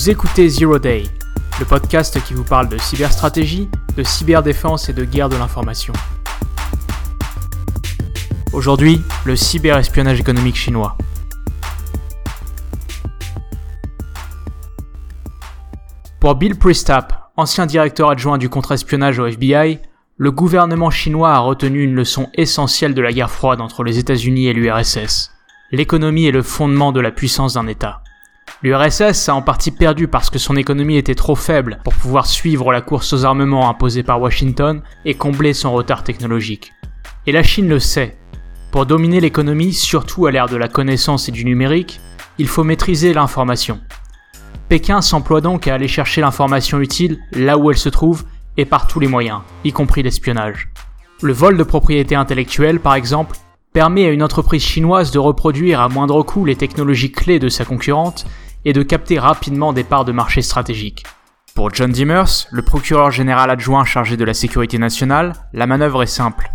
Vous écoutez Zero Day, le podcast qui vous parle de cyberstratégie, de cyberdéfense et de guerre de l'information. Aujourd'hui, le cyberespionnage économique chinois. Pour Bill Priestap, ancien directeur adjoint du contre-espionnage au FBI, le gouvernement chinois a retenu une leçon essentielle de la guerre froide entre les États-Unis et l'URSS. L'économie est le fondement de la puissance d'un État. L'URSS a en partie perdu parce que son économie était trop faible pour pouvoir suivre la course aux armements imposée par Washington et combler son retard technologique. Et la Chine le sait. Pour dominer l'économie, surtout à l'ère de la connaissance et du numérique, il faut maîtriser l'information. Pékin s'emploie donc à aller chercher l'information utile là où elle se trouve et par tous les moyens, y compris l'espionnage. Le vol de propriété intellectuelle, par exemple, permet à une entreprise chinoise de reproduire à moindre coût les technologies clés de sa concurrente et de capter rapidement des parts de marché stratégiques. Pour John Dimmers, le procureur général adjoint chargé de la sécurité nationale, la manœuvre est simple.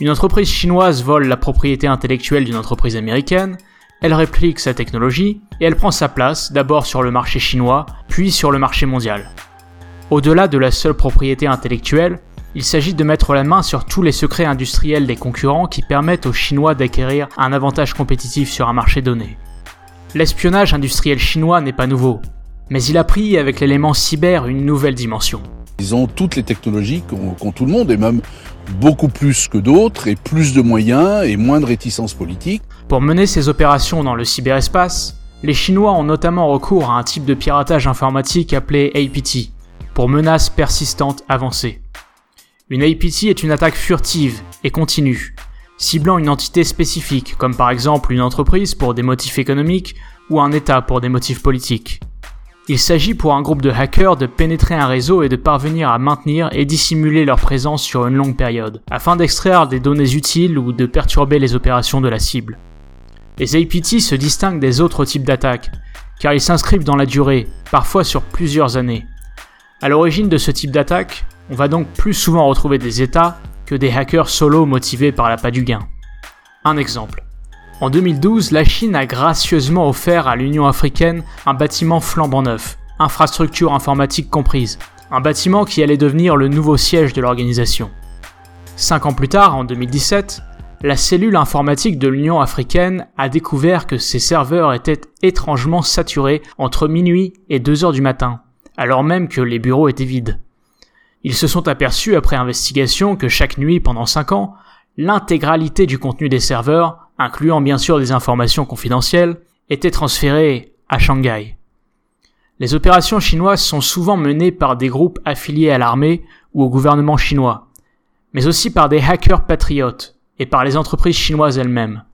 Une entreprise chinoise vole la propriété intellectuelle d'une entreprise américaine, elle réplique sa technologie et elle prend sa place d'abord sur le marché chinois, puis sur le marché mondial. Au-delà de la seule propriété intellectuelle, il s'agit de mettre la main sur tous les secrets industriels des concurrents qui permettent aux Chinois d'acquérir un avantage compétitif sur un marché donné. L'espionnage industriel chinois n'est pas nouveau, mais il a pris avec l'élément cyber une nouvelle dimension. Ils ont toutes les technologies qu'ont tout le monde, et même beaucoup plus que d'autres, et plus de moyens, et moins de réticence politique. Pour mener ces opérations dans le cyberespace, les Chinois ont notamment recours à un type de piratage informatique appelé APT, pour menaces persistantes avancées. Une APT est une attaque furtive et continue, ciblant une entité spécifique, comme par exemple une entreprise pour des motifs économiques ou un État pour des motifs politiques. Il s'agit pour un groupe de hackers de pénétrer un réseau et de parvenir à maintenir et dissimuler leur présence sur une longue période, afin d'extraire des données utiles ou de perturber les opérations de la cible. Les APT se distinguent des autres types d'attaques, car ils s'inscrivent dans la durée, parfois sur plusieurs années, à l'origine de ce type d'attaque, on va donc plus souvent retrouver des États des hackers solo motivés par l'appât du gain. Un exemple. En 2012, la Chine a gracieusement offert à l'Union africaine un bâtiment flambant neuf, infrastructure informatique comprise, un bâtiment qui allait devenir le nouveau siège de l'organisation. Cinq ans plus tard, en 2017, la cellule informatique de l'Union africaine a découvert que ses serveurs étaient étrangement saturés entre minuit et 2 heures du matin, alors même que les bureaux étaient vides. Ils se sont aperçus après investigation que chaque nuit pendant 5 ans, l'intégralité du contenu des serveurs, incluant bien sûr des informations confidentielles, était transférée à Shanghai. Les opérations chinoises sont souvent menées par des groupes affiliés à l'armée ou au gouvernement chinois, mais aussi par des hackers patriotes et par les entreprises chinoises elles-mêmes.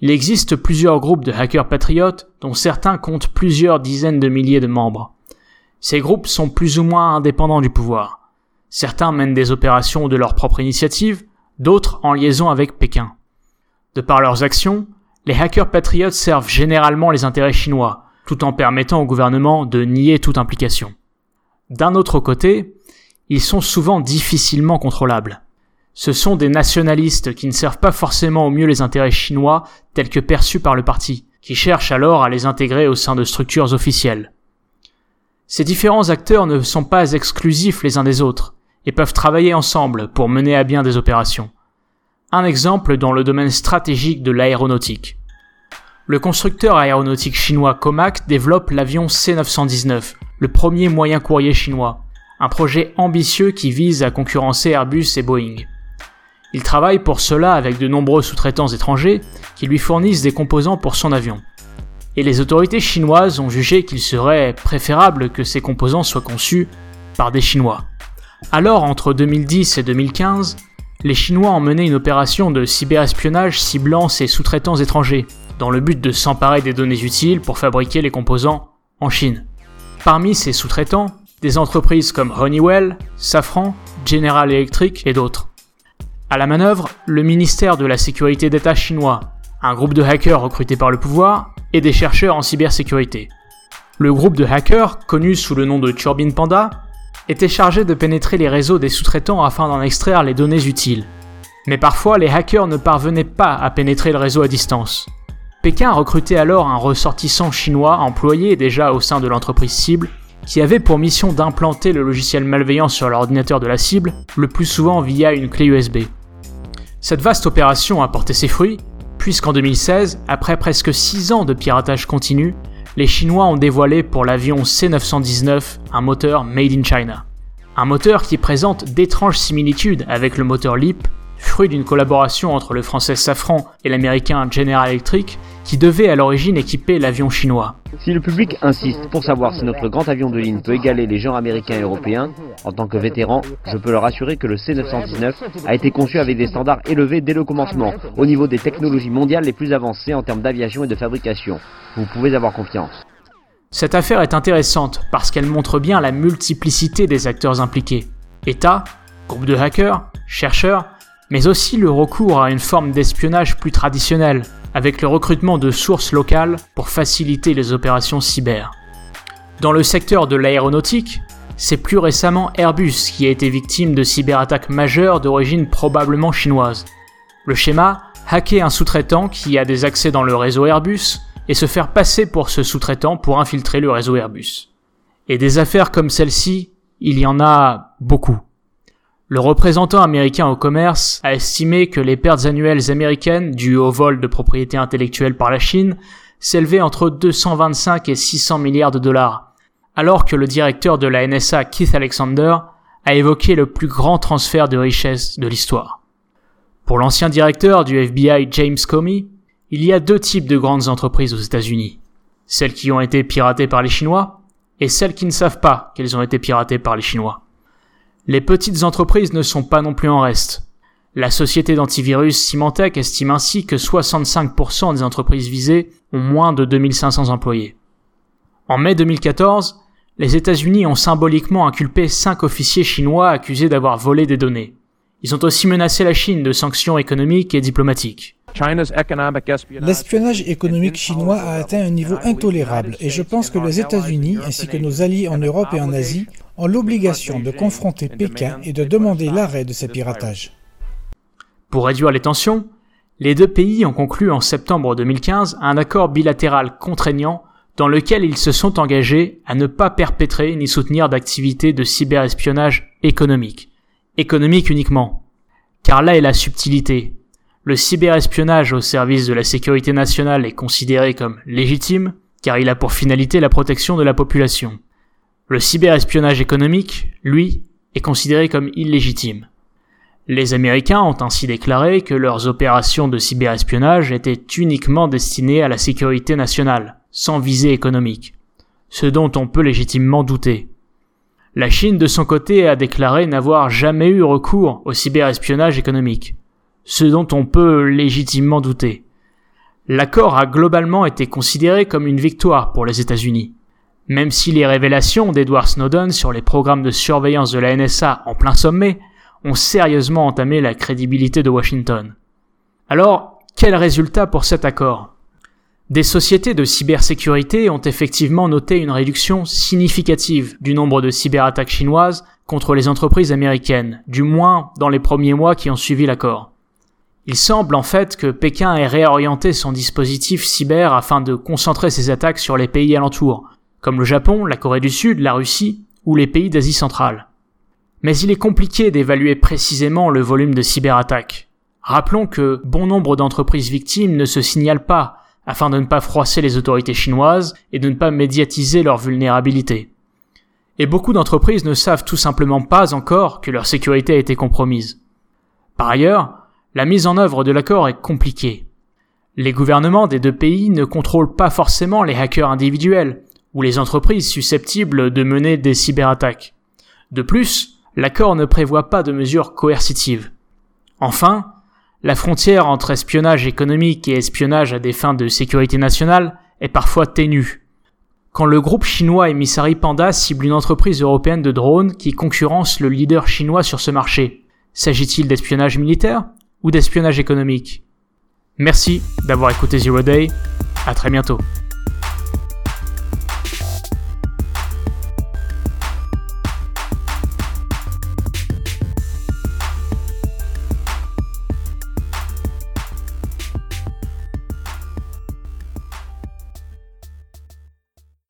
Il existe plusieurs groupes de hackers patriotes dont certains comptent plusieurs dizaines de milliers de membres. Ces groupes sont plus ou moins indépendants du pouvoir. Certains mènent des opérations de leur propre initiative, d'autres en liaison avec Pékin. De par leurs actions, les hackers patriotes servent généralement les intérêts chinois, tout en permettant au gouvernement de nier toute implication. D'un autre côté, ils sont souvent difficilement contrôlables. Ce sont des nationalistes qui ne servent pas forcément au mieux les intérêts chinois tels que perçus par le parti, qui cherchent alors à les intégrer au sein de structures officielles. Ces différents acteurs ne sont pas exclusifs les uns des autres et peuvent travailler ensemble pour mener à bien des opérations. Un exemple dans le domaine stratégique de l'aéronautique. Le constructeur aéronautique chinois Comac développe l'avion C919, le premier moyen courrier chinois, un projet ambitieux qui vise à concurrencer Airbus et Boeing. Il travaille pour cela avec de nombreux sous-traitants étrangers qui lui fournissent des composants pour son avion et les autorités chinoises ont jugé qu'il serait préférable que ces composants soient conçus par des Chinois. Alors, entre 2010 et 2015, les Chinois ont mené une opération de cyberespionnage ciblant ces sous-traitants étrangers, dans le but de s'emparer des données utiles pour fabriquer les composants en Chine. Parmi ces sous-traitants, des entreprises comme Honeywell, Safran, General Electric et d'autres. À la manœuvre, le ministère de la Sécurité d'État chinois, un groupe de hackers recrutés par le pouvoir, et des chercheurs en cybersécurité. Le groupe de hackers, connu sous le nom de Turbine Panda, était chargé de pénétrer les réseaux des sous-traitants afin d'en extraire les données utiles. Mais parfois, les hackers ne parvenaient pas à pénétrer le réseau à distance. Pékin recrutait alors un ressortissant chinois employé déjà au sein de l'entreprise cible, qui avait pour mission d'implanter le logiciel malveillant sur l'ordinateur de la cible, le plus souvent via une clé USB. Cette vaste opération a porté ses fruits, puisqu'en 2016, après presque 6 ans de piratage continu, les Chinois ont dévoilé pour l'avion C919 un moteur Made in China. Un moteur qui présente d'étranges similitudes avec le moteur LEAP, fruit d'une collaboration entre le français Safran et l'américain General Electric, qui devait à l'origine équiper l'avion chinois. Si le public insiste pour savoir si notre grand avion de ligne peut égaler les genres américains et européens, en tant que vétéran, je peux leur assurer que le C919 a été conçu avec des standards élevés dès le commencement, au niveau des technologies mondiales les plus avancées en termes d'aviation et de fabrication. Vous pouvez avoir confiance. Cette affaire est intéressante parce qu'elle montre bien la multiplicité des acteurs impliqués. État, groupe de hackers, chercheurs, mais aussi le recours à une forme d'espionnage plus traditionnelle, avec le recrutement de sources locales pour faciliter les opérations cyber. Dans le secteur de l'aéronautique, c'est plus récemment Airbus qui a été victime de cyberattaques majeures d'origine probablement chinoise. Le schéma hacker un sous-traitant qui a des accès dans le réseau Airbus et se faire passer pour ce sous-traitant pour infiltrer le réseau Airbus. Et des affaires comme celle-ci, il y en a beaucoup. Le représentant américain au commerce a estimé que les pertes annuelles américaines dues au vol de propriété intellectuelle par la Chine s'élevaient entre 225 et 600 milliards de dollars, alors que le directeur de la NSA Keith Alexander a évoqué le plus grand transfert de richesse de l'histoire. Pour l'ancien directeur du FBI James Comey, il y a deux types de grandes entreprises aux États-Unis. Celles qui ont été piratées par les Chinois et celles qui ne savent pas qu'elles ont été piratées par les Chinois. Les petites entreprises ne sont pas non plus en reste. La société d'antivirus Symantec estime ainsi que 65% des entreprises visées ont moins de 2500 employés. En mai 2014, les États-Unis ont symboliquement inculpé 5 officiers chinois accusés d'avoir volé des données. Ils ont aussi menacé la Chine de sanctions économiques et diplomatiques. L'espionnage économique chinois a atteint un niveau intolérable et je pense que les États-Unis ainsi que nos alliés en Europe et en Asie ont l'obligation de confronter Pékin et de demander l'arrêt de ces piratages. Pour réduire les tensions, les deux pays ont conclu en septembre 2015 un accord bilatéral contraignant dans lequel ils se sont engagés à ne pas perpétrer ni soutenir d'activités de cyberespionnage économique. Économique uniquement. Car là est la subtilité. Le cyberespionnage au service de la sécurité nationale est considéré comme légitime, car il a pour finalité la protection de la population. Le cyberespionnage économique, lui, est considéré comme illégitime. Les Américains ont ainsi déclaré que leurs opérations de cyberespionnage étaient uniquement destinées à la sécurité nationale, sans visée économique, ce dont on peut légitimement douter. La Chine, de son côté, a déclaré n'avoir jamais eu recours au cyberespionnage économique ce dont on peut légitimement douter. L'accord a globalement été considéré comme une victoire pour les États-Unis. Même si les révélations d'Edward Snowden sur les programmes de surveillance de la NSA en plein sommet ont sérieusement entamé la crédibilité de Washington. Alors, quel résultat pour cet accord? Des sociétés de cybersécurité ont effectivement noté une réduction significative du nombre de cyberattaques chinoises contre les entreprises américaines, du moins dans les premiers mois qui ont suivi l'accord. Il semble en fait que Pékin ait réorienté son dispositif cyber afin de concentrer ses attaques sur les pays alentours, comme le Japon, la Corée du Sud, la Russie ou les pays d'Asie centrale. Mais il est compliqué d'évaluer précisément le volume de cyberattaques. Rappelons que bon nombre d'entreprises victimes ne se signalent pas afin de ne pas froisser les autorités chinoises et de ne pas médiatiser leur vulnérabilité. Et beaucoup d'entreprises ne savent tout simplement pas encore que leur sécurité a été compromise. Par ailleurs, la mise en œuvre de l'accord est compliquée. Les gouvernements des deux pays ne contrôlent pas forcément les hackers individuels ou les entreprises susceptibles de mener des cyberattaques. De plus, l'accord ne prévoit pas de mesures coercitives. Enfin, la frontière entre espionnage économique et espionnage à des fins de sécurité nationale est parfois ténue. Quand le groupe chinois Emissary Panda cible une entreprise européenne de drones qui concurrence le leader chinois sur ce marché, s'agit-il d'espionnage militaire ou d'espionnage économique? Merci d'avoir écouté Zero Day, à très bientôt.